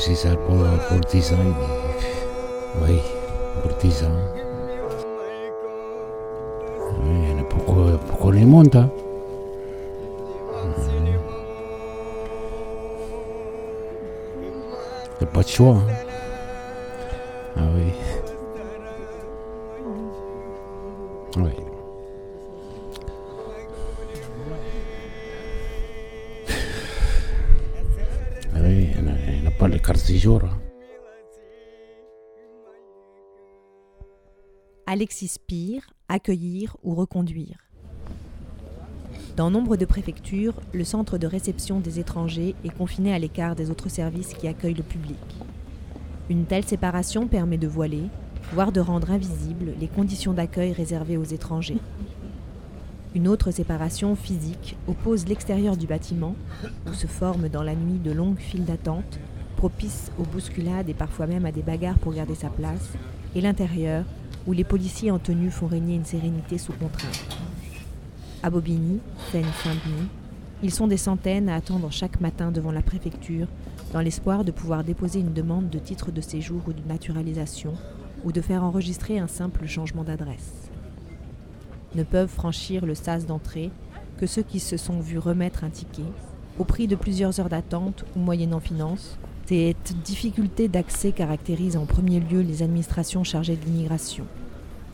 dossier ça pour, pour 10 ans. Oui, pour 10 ans. Oui, pourquoi, pourquoi les monte hein? Il pas de choix. Hein? Alexis Pire, accueillir ou reconduire. Dans nombre de préfectures, le centre de réception des étrangers est confiné à l'écart des autres services qui accueillent le public. Une telle séparation permet de voiler, voire de rendre invisibles les conditions d'accueil réservées aux étrangers. Une autre séparation physique oppose l'extérieur du bâtiment, où se forment dans la nuit de longues files d'attente, propices aux bousculades et parfois même à des bagarres pour garder sa place, et l'intérieur, où les policiers en tenue font régner une sérénité sous contrainte. À Bobigny, Seine-Saint-Denis, ils sont des centaines à attendre chaque matin devant la préfecture dans l'espoir de pouvoir déposer une demande de titre de séjour ou de naturalisation ou de faire enregistrer un simple changement d'adresse. Ne peuvent franchir le sas d'entrée que ceux qui se sont vus remettre un ticket au prix de plusieurs heures d'attente ou moyennant finance. Cette difficulté d'accès caractérise en premier lieu les administrations chargées de l'immigration.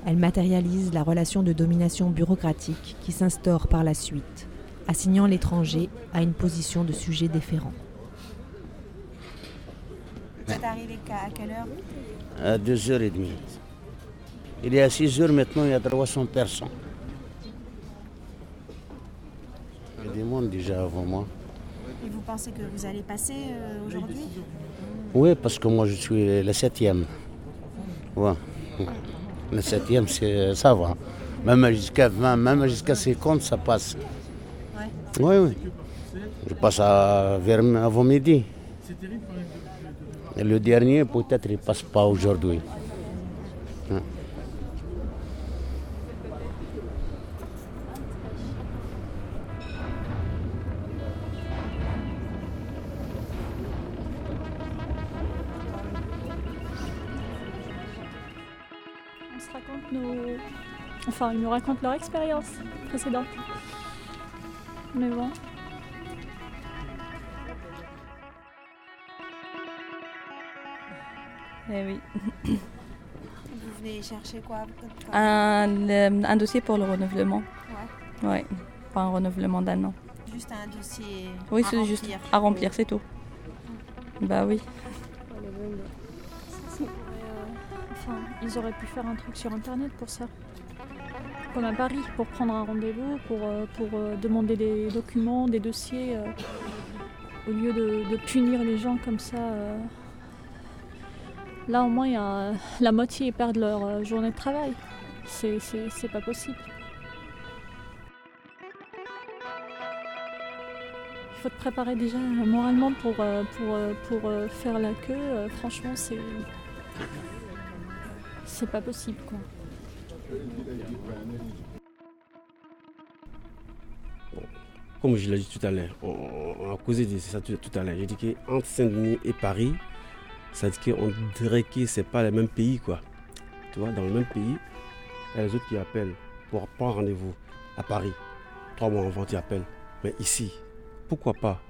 Elle matérialise la relation de domination bureaucratique qui s'instaure par la suite, assignant l'étranger à une position de sujet déférent. Vous êtes arrivé à quelle heure? À 2h30. Il y a 6 heures maintenant, il y a 300 personnes. Il y a des monde déjà avant moi. Et vous pensez que vous allez passer euh, aujourd'hui Oui, parce que moi je suis le septième. Ouais. Le septième, c'est, ça va. Même jusqu'à 20, même jusqu'à 50, ça passe. Oui, oui. Je passe à, vers, avant midi. Et le dernier, peut-être, il ne passe pas aujourd'hui. Nos. Enfin, ils nous racontent leur expérience précédente. Mais bon. Eh oui. Vous venez chercher quoi comme- Un, le- un dossier pour le renouvellement. Ouais. Ouais. Pas un renouvellement d'un an. Juste un dossier Oui, c'est juste à remplir, c'est tout. Bah oui. Ils auraient pu faire un truc sur internet pour ça. Comme à Paris, pour prendre un rendez-vous, pour, euh, pour euh, demander des documents, des dossiers, euh, au lieu de, punir les gens comme ça. Là, au moins, y a, la moitié perdent leur journée de travail. C'est- pas possible. Il faut te préparer déjà moralement pour, pour, pour faire la queue. Franchement, c'est. C'est pas possible, quoi. Comme je l'ai dit tout à l'heure, on, a causé de ça tout, à l'heure. J'ai dit qu'entre Saint-Denis et Paris, ça dit qu'on dirait que c'est pas le même pays, quoi. Tu vois, dans le même pays, il y a les autres qui appellent pour prendre rendez-vous à Paris. Trois mois avant, tu appelles. Mais ici, pourquoi pas?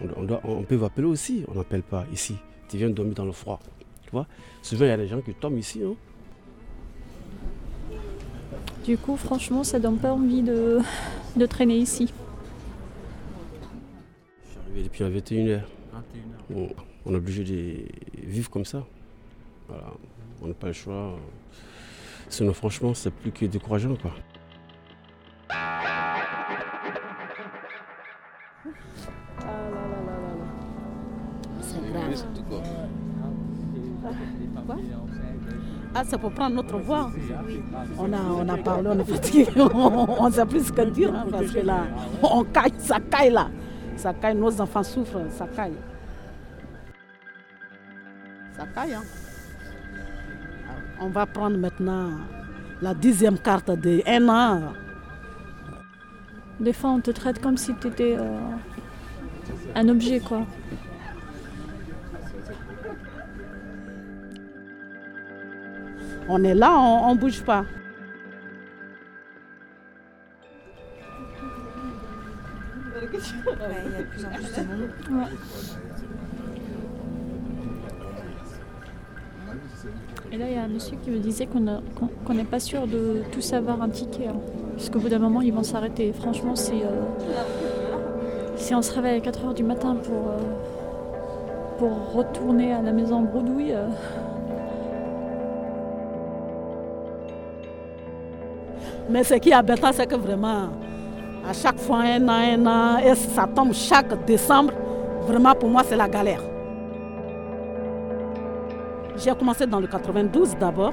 On, on peut appeler aussi, on n'appelle pas ici. Tu viens dormir dans le froid. Tu vois Souvent, il y a des gens qui tombent ici. Hein. Du coup, franchement, ça donne pas envie de, de traîner ici. Je suis arrivé depuis 21h. On, on est obligé de vivre comme ça. Voilà. On n'a pas le choix. Sinon, franchement, c'est plus que décourageant. Quoi. Ah, c'est pour prendre notre voix. On a, on a parlé, on est fatigué, on ne sait plus ce que dire, hein, parce que là, on caille, ça caille là. Ça caille, nos enfants souffrent, ça caille. Ça caille, hein. On va prendre maintenant la dixième carte de un an. Des fois, on te traite comme si tu étais euh, un objet, quoi. On est là, on ne bouge pas. Ouais, Il y a de plus en plus de monde. Ouais. Et là, il y a un monsieur qui me disait qu'on n'est pas sûr de tous avoir un ticket. hein. Parce qu'au bout d'un moment, ils vont s'arrêter. Franchement, si, euh, si on se réveille à 4h du matin pour, euh, pour retourner à la maison bredouille, euh, Mais ce qui est embêtant, c'est que vraiment, à chaque fois, un an, un an, et ça tombe chaque décembre, vraiment pour moi, c'est la galère. J'ai commencé dans le 92 d'abord.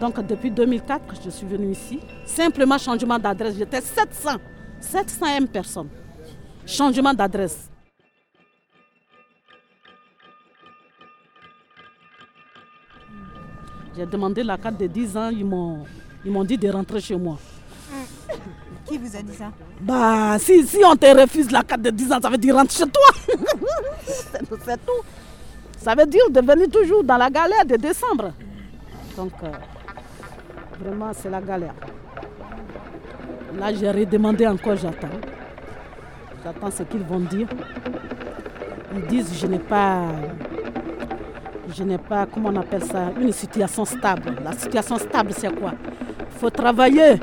Donc depuis 2004 que je suis venue ici. Simplement changement d'adresse. J'étais 700. 701 personnes. Changement d'adresse. J'ai demandé la carte de 10 ans. Ils m'ont, ils m'ont dit de rentrer chez moi. Qui vous a dit ça? Bah, si, si on te refuse la carte de 10 ans, ça veut dire rentre chez toi. c'est tout. Ça veut dire de venir toujours dans la galère de décembre. Donc, euh, vraiment, c'est la galère. Là, j'ai redemandé encore, j'attends. J'attends ce qu'ils vont dire. Ils disent je n'ai pas, je n'ai pas, comment on appelle ça, une situation stable. La situation stable, c'est quoi? Travailler.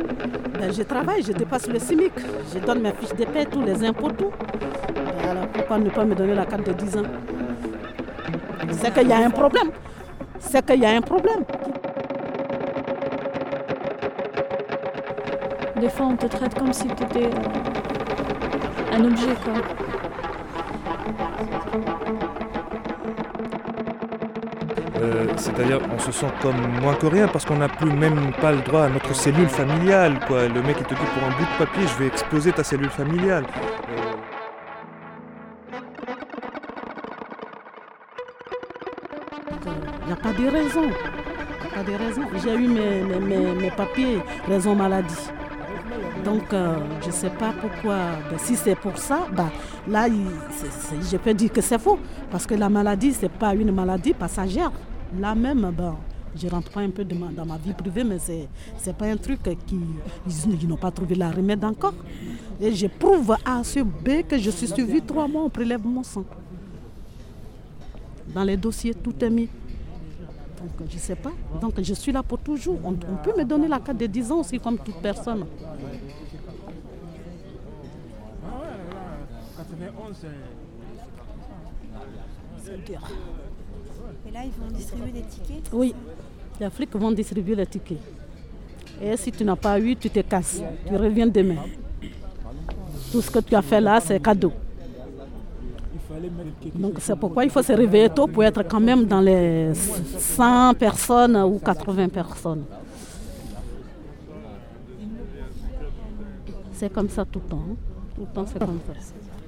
Ben, je travaille, je dépasse le CIMIC. Je donne mes fiches de paie, tous les impôts, tout. Alors pourquoi ne pas me donner la carte de 10 ans? C'est qu'il y a un problème. C'est qu'il y a un problème. des fois, on te traite comme si tu étais un objet. Euh, C'est-à-dire, on se sent comme moins rien parce qu'on n'a plus même pas le droit à notre cellule familiale. Quoi. Le mec, il te dit pour un bout de papier, je vais exploser ta cellule familiale. Euh, Il n'y a pas de raison. Il n'y a pas de raison. J'ai eu mes, papiers, raison maladie. Donc, euh, je ne sais pas pourquoi. Ben, si c'est pour ça, ben, là, je peux dire que c'est faux. Parce que la maladie, ce n'est pas une maladie passagère. Là même, ben, je ne rentre pas un peu de ma- dans ma vie privée, mais ce n'est pas un truc qui. Ils, ils n'ont pas trouvé la remède encore. Et je prouve à ce B que je suis suivi trois mois, on prélève mon sang. Dans les dossiers, tout est mis. Donc, je ne sais pas. Donc, je suis là pour toujours. On, on peut me donner la carte de 10 ans aussi, comme toute personne. C'est dur. Et là, ils vont distribuer des tickets? Oui, les flics vont distribuer les tickets. Et si tu n'as pas eu, tu te casses. Tu reviens demain. Tout ce que tu as fait là, c'est cadeau. Donc c'est pourquoi il faut se réveiller tôt pour être quand même dans les 100 personnes ou 80 personnes. C'est comme ça tout le temps. hein. Tout le temps, c'est comme ça.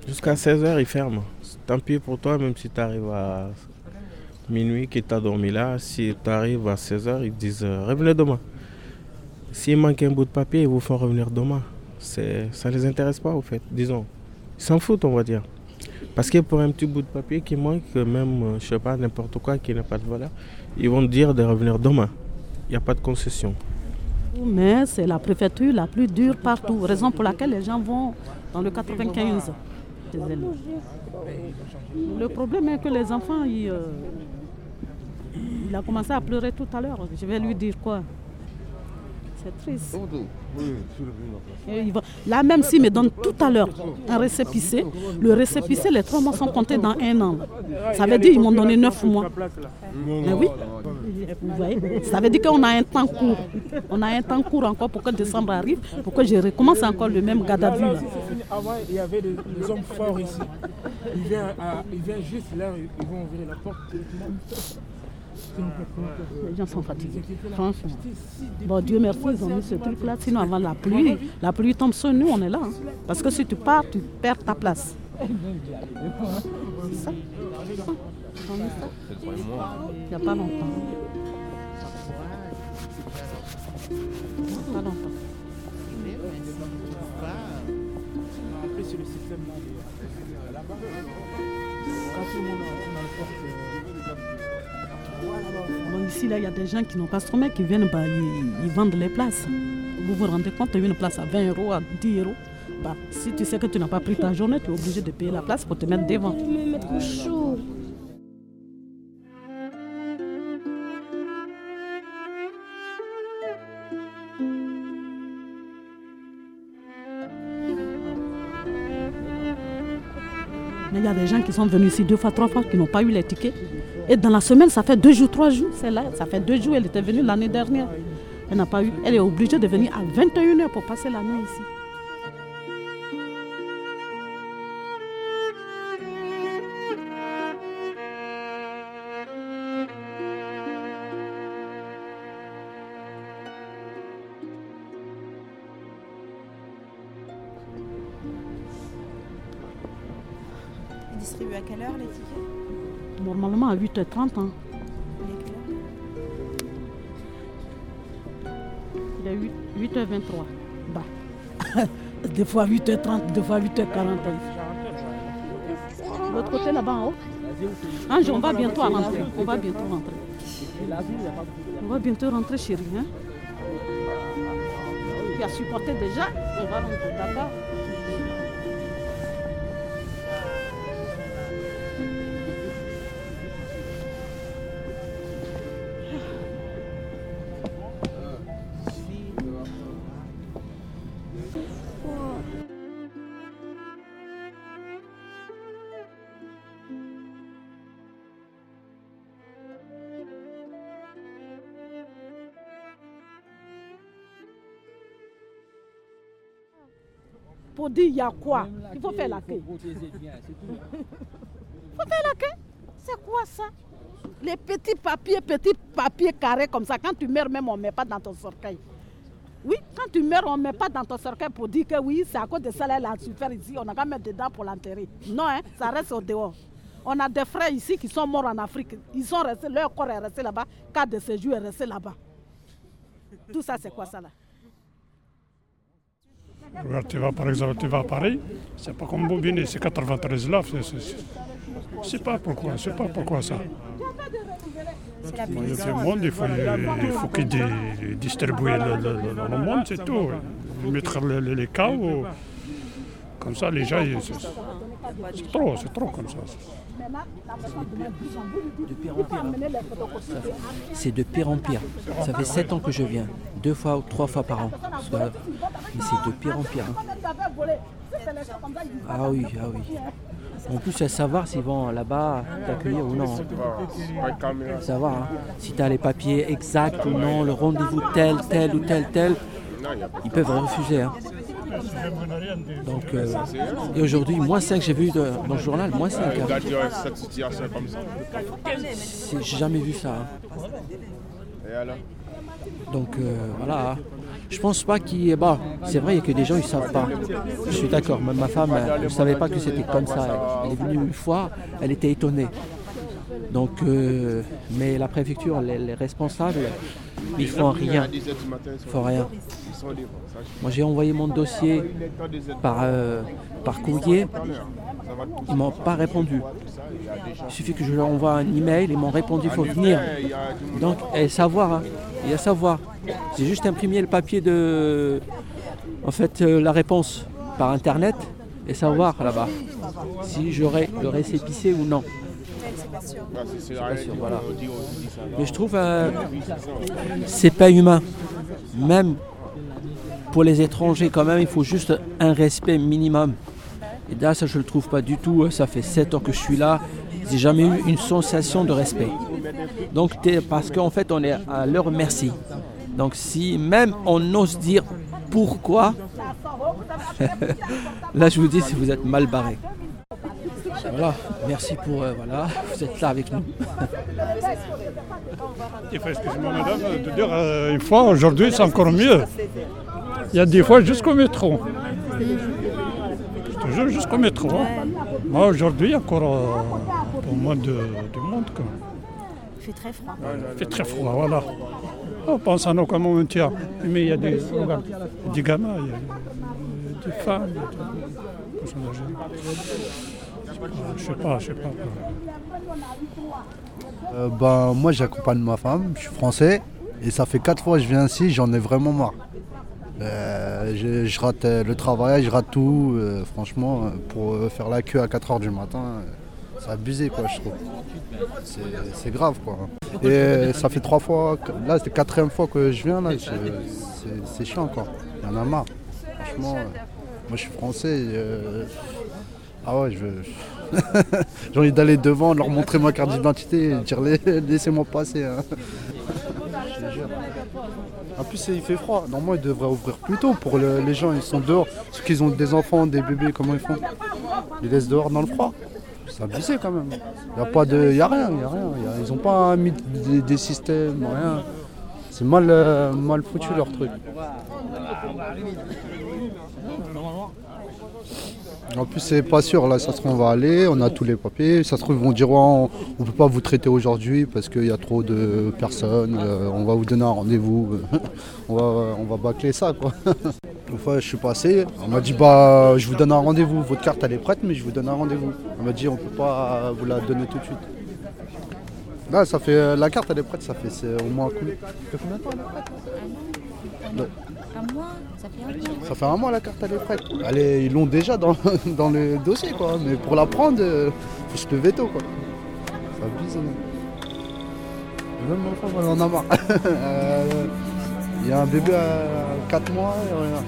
Jusqu'à 16h, ils ferment. Tant pis pour toi, même si tu arrives à minuit, que tu as dormi là. Si tu arrives à 16h, ils te disent euh, revenez demain. S'il manque un bout de papier, ils vous font revenir demain. C'est- Ça ne les intéresse pas, au fait, disons. Ils s'en foutent, on va dire. Parce que pour un petit bout de papier qui manque, même, euh, je sais pas, n'importe quoi qui n'a pas de valeur, ils vont dire de revenir demain. Il n'y a pas de concession. Mais c'est la préfecture la plus dure partout. Raison pour laquelle les gens vont dans le 95. Le problème est que les enfants, il, euh, il a commencé à pleurer tout à l'heure. Je vais lui dire quoi C'est triste. Là, même s'il me donne tout à l'heure un récépissé, le récépissé, les trois mois sont comptés dans un an. Ça veut dire qu'ils m'ont donné neuf mois. Mais oui, vous voyez, ça veut dire qu'on a un temps court. On a un temps court encore pour que décembre arrive, pour que je recommence encore le même là. Avant, il y avait des, hommes forts ici. Ils viennent juste là, ils vont ouvrir la porte. Les gens sont fatigués, franchement. Bon, Dieu merci, ils ont mis ce truc-là. Sinon, avant la pluie, la pluie tombe sur nous, on est là. hein. Parce que si tu pars, tu perds ta place. C'est ça. Il n'y a pas longtemps. Pas longtemps. Après, c'est le système là. quand tout a ici, là, il y a des gens qui n'ont pas sommeil, qui viennent, ils, vendent les places. Vous vous rendez compte, une place à 20 euros, à 10 euros. Bah, si tu sais que tu n'as pas pris ta journée, tu es obligé de payer la place pour te mettre devant. Mais il y a des gens qui sont venus ici deux fois, trois fois, qui n'ont pas eu les tickets. Et dans la semaine, ça fait deux jours, trois jours. C'est là, ça fait deux jours, elle était venue l'année dernière. Elle n'a pas eu. Elle est obligée de venir à 21h pour passer la nuit ici. Ils distribuent à quelle heure les tickets? Normalement à 8h30. hein. Il est quelle heure Il est 8, 8h23. Bah. des fois 8h30, des fois 8h40. L'autre côté là-bas en haut. Ange, on va bientôt rentrer. On va bientôt rentrer. On va bientôt rentrer, chérie. Hein? Tu as supporté déjà, on va rentrer. D'accord Pour dire il y a quoi? Il faut faire la queue. Il faut faire la queue. C'est quoi ça? Les petits papiers, petits papiers carrés comme ça. Quand tu meurs même, on ne met pas dans ton cercueil. Oui, quand tu meurs, on ne met pas dans ton cercueil pour dire que oui, c'est à cause de ça là, elle a souffert ici, on a qu'à mettre dedans pour l'enterrer. Non, hein, ça reste au dehors. On a des frères ici qui sont morts en Afrique. Ils sont restés, leur corps est resté là-bas, carte de séjour est resté là-bas. Tout ça, c'est quoi ça là? Regarde, tu vas par exemple, tu vas à Paris, c'est pas comme Bobigny, c'est 93 là, c'est- pas pourquoi, c'est pas pourquoi ça. La Il y a punition. tout le monde, il faut, il faut qu'il di- distribue le, le- le- le monde, c'est tout. Mettre les, les- les cas, ou- comme ça les gens, ils- c'est c'est trop, c'est trop comme ça. De pire en pire. hein. C'est de pire en pire. Ça fait sept ans que je viens, deux fois ou trois fois par an. Mais c'est de pire en pire. hein. Ah oui, ah oui. En plus, à savoir s'ils vont là-bas t'accueillir ou non. hein. Savoir hein, si tu as les papiers exacts ou non, le rendez-vous tel, tel ou tel, tel. Ils peuvent refuser. hein. Donc, euh, et aujourd'hui, moins 5, j'ai vu de- dans le journal, moins 5. cette situation comme ça. J'ai jamais vu ça. hein. Donc euh, voilà. Je pense pas qu'il. Bon, c'est vrai que des gens ils savent pas. Je suis d'accord. Ma femme, ne savait pas que c'était comme ça. Elle est venue une fois, elle était étonnée. Donc, euh, mais la préfecture, les, les responsables, ils font rien. Ils font rien. Moi, j'ai envoyé mon dossier par, euh, par courrier. Ils m'ont pas répondu. Il suffit que je leur envoie un email, ils m'ont répondu, il faut venir. Donc, et savoir, hein, y a savoir. J'ai juste imprimé le papier de, en fait, euh, la réponse par internet et savoir là-bas si j'aurai le récépissé ou non. Pas sûr. Voilà. Mais je trouve euh, c'est pas humain. Même pour les étrangers, quand même, il faut juste un respect minimum. Et là, ça, je le trouve pas du tout. Ça fait sept ans que je suis là. J'ai jamais eu une sensation de respect. Donc, parce qu'en fait, on est à leur merci. Donc, si même on ose dire pourquoi, là, je vous dis, si vous êtes mal barré. Voilà, merci pour. euh, voilà, vous êtes là avec nous. Excusez-moi madame, de dire euh, une fois, aujourd'hui c'est encore mieux. Il y a des fois jusqu'au métro. Je te jure, jusqu'au métro. hein. Moi aujourd'hui, encore euh, pour moins de, de monde. Il fait très froid. Il fait très froid, voilà. On pense en aucun moment un tiers. Mais il y a des, regarde, des gamins, il y a des, des femmes, des. Je sais pas, je sais pas. Euh, ben, moi j'accompagne ma femme, je suis français et ça fait quatre fois que je viens ici, j'en ai vraiment marre. Euh, je, je rate euh, le travail, je rate tout, euh, franchement, pour euh, faire la queue à 4h du matin, euh, c'est abusé quoi je trouve. C'est- grave quoi. Et euh, ça fait trois fois, là c'est la quatrième fois que je viens là, c'est- chiant quoi. Il y en a marre. Franchement, euh, moi je suis français. euh, ah ouais, je veux. J'ai envie d'aller devant, leur montrer ma carte d'identité et dire La- laissez-moi passer. hein. En plus, il fait froid. Normalement, ils devraient ouvrir plus tôt pour le- les gens. Ils sont dehors. Ceux qui ont des enfants, des bébés, comment ils font? Ils laissent dehors dans le froid. C'est abusé quand même. Il n'y a, pas de... a rien. A rien. Ils n'ont pas mis des, systèmes, rien. C'est mal, euh, mal foutu leur truc. En plus, c'est pas sûr. Là, ça se trouve, on va aller, on a tous les papiers. Ça se trouve, ils vont dire ouais, on ne peut pas vous traiter aujourd'hui parce qu'il y a trop de personnes. euh, on va vous donner un rendez-vous. on, va, on va bâcler ça, quoi. Fois, je suis passé. On m'a dit bah, je vous donne un rendez-vous. Votre carte, elle est prête, mais je vous donne un rendez-vous. On m'a dit on peut pas vous la donner tout de suite. Là, ça fait la carte, elle est prête. Ça fait c'est au moins combien ça fait combien de temps elle est prête? Ouais. Un mois Ça fait un mois Ça fait un mois la carte elle est prête. Elle est- ils l'ont déjà dans, dans le dossier quoi. Mais pour la prendre, euh, faut se lever tôt quoi. Ça abuse. Même femme elle en a marre. Euh, Il y a un bébé à 4 mois. et rien.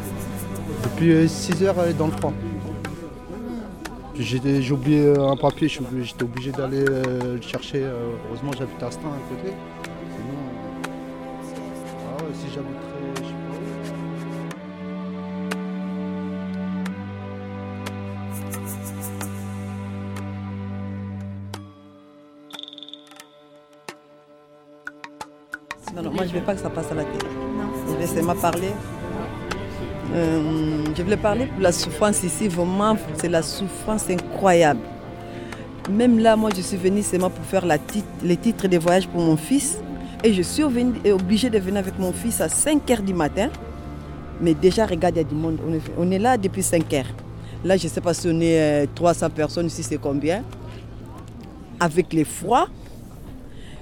Depuis 6 heures elle est dans le froid. Puis J'ai oublié euh, un papier, j'étais obligé d'aller euh, le chercher. euh, heureusement j'habite à Stein à côté. Sinon, euh, ah ouais, si j'habiterais, je sais pas. Non, non, moi je ne veux pas que ça passe à la télé. Je vais seulement parler. Euh, je voulais parler pour la souffrance ici, vraiment, c'est la souffrance incroyable. Même là, moi je suis venue seulement pour faire les titres de voyage pour mon fils. Et je suis obligée de venir avec mon fils à 5 h du matin. Mais déjà, regarde, il y a du monde. On est, on est là depuis 5 heures. Là, je ne sais pas si on est euh, 300 personnes, ici c'est combien. Avec les froids.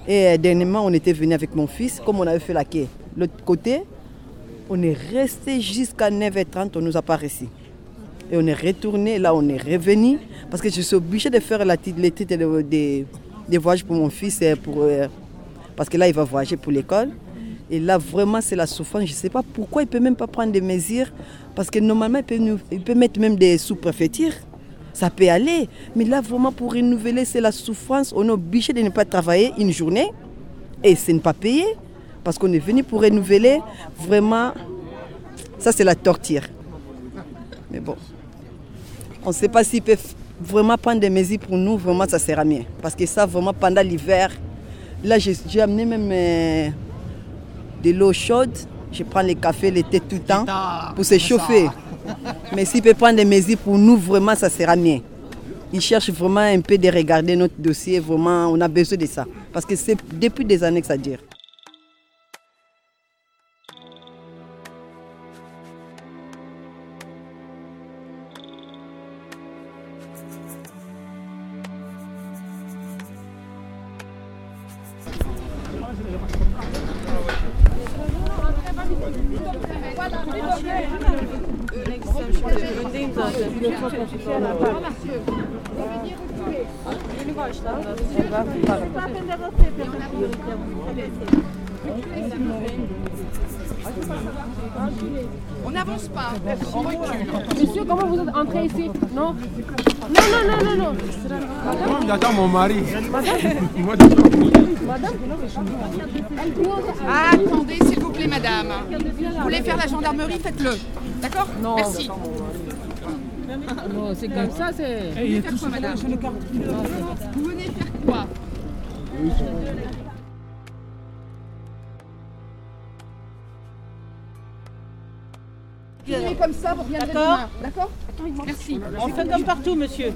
Et euh, dernièrement, on était venu avec mon fils, comme on avait fait la quai. L'autre côté, on est resté jusqu'à 9h30, on nous a pas reçus. Et on est retourné, là on est revenu, parce que je suis obligée de faire la, tit- les titres de- des des voyages pour mon fils, pour, euh, parce que là il va voyager pour l'école. Et là vraiment c'est la souffrance, je ne sais pas pourquoi il ne peut même pas prendre des mesures, parce que normalement il peut, nous- mettre même des sous-préfectures. Ça peut aller, mais là vraiment pour renouveler, c'est la souffrance. On est obligé de ne pas travailler une journée et ce n'est pas payé parce qu'on est venu pour renouveler. Vraiment, ça c'est la torture. Mais bon, on ne sait pas s'ils peuvent vraiment prendre des mesures pour nous, vraiment ça sera mieux. Parce que ça, vraiment pendant l'hiver, là j'ai amené même euh, de l'eau chaude. Je prends le café, le thé tout le temps pour se chauffer. Mais s'ils peuvent prendre des mesures pour nous, vraiment ça sera mieux. Ils cherchent vraiment un peu de regarder notre dossier, vraiment on a besoin de ça. Parce que c'est depuis des années que ça dure. On n'avance pas, on recule. Monsieur, comment vous êtes entré ici? Non? Non, non, non, non, non. Moi, j'attends mon mari. Moi, Attendez, s'il vous plaît, madame. Vous voulez faire la gendarmerie, faites-le. D'accord? Non. Merci. C'est comme ça, c'est. Vous venez faire quoi, madame Vous venez faire quoi Vous venez comme ça, vous reviendrez D'accord. demain. D'accord Merci. On fait comme partout, monsieur.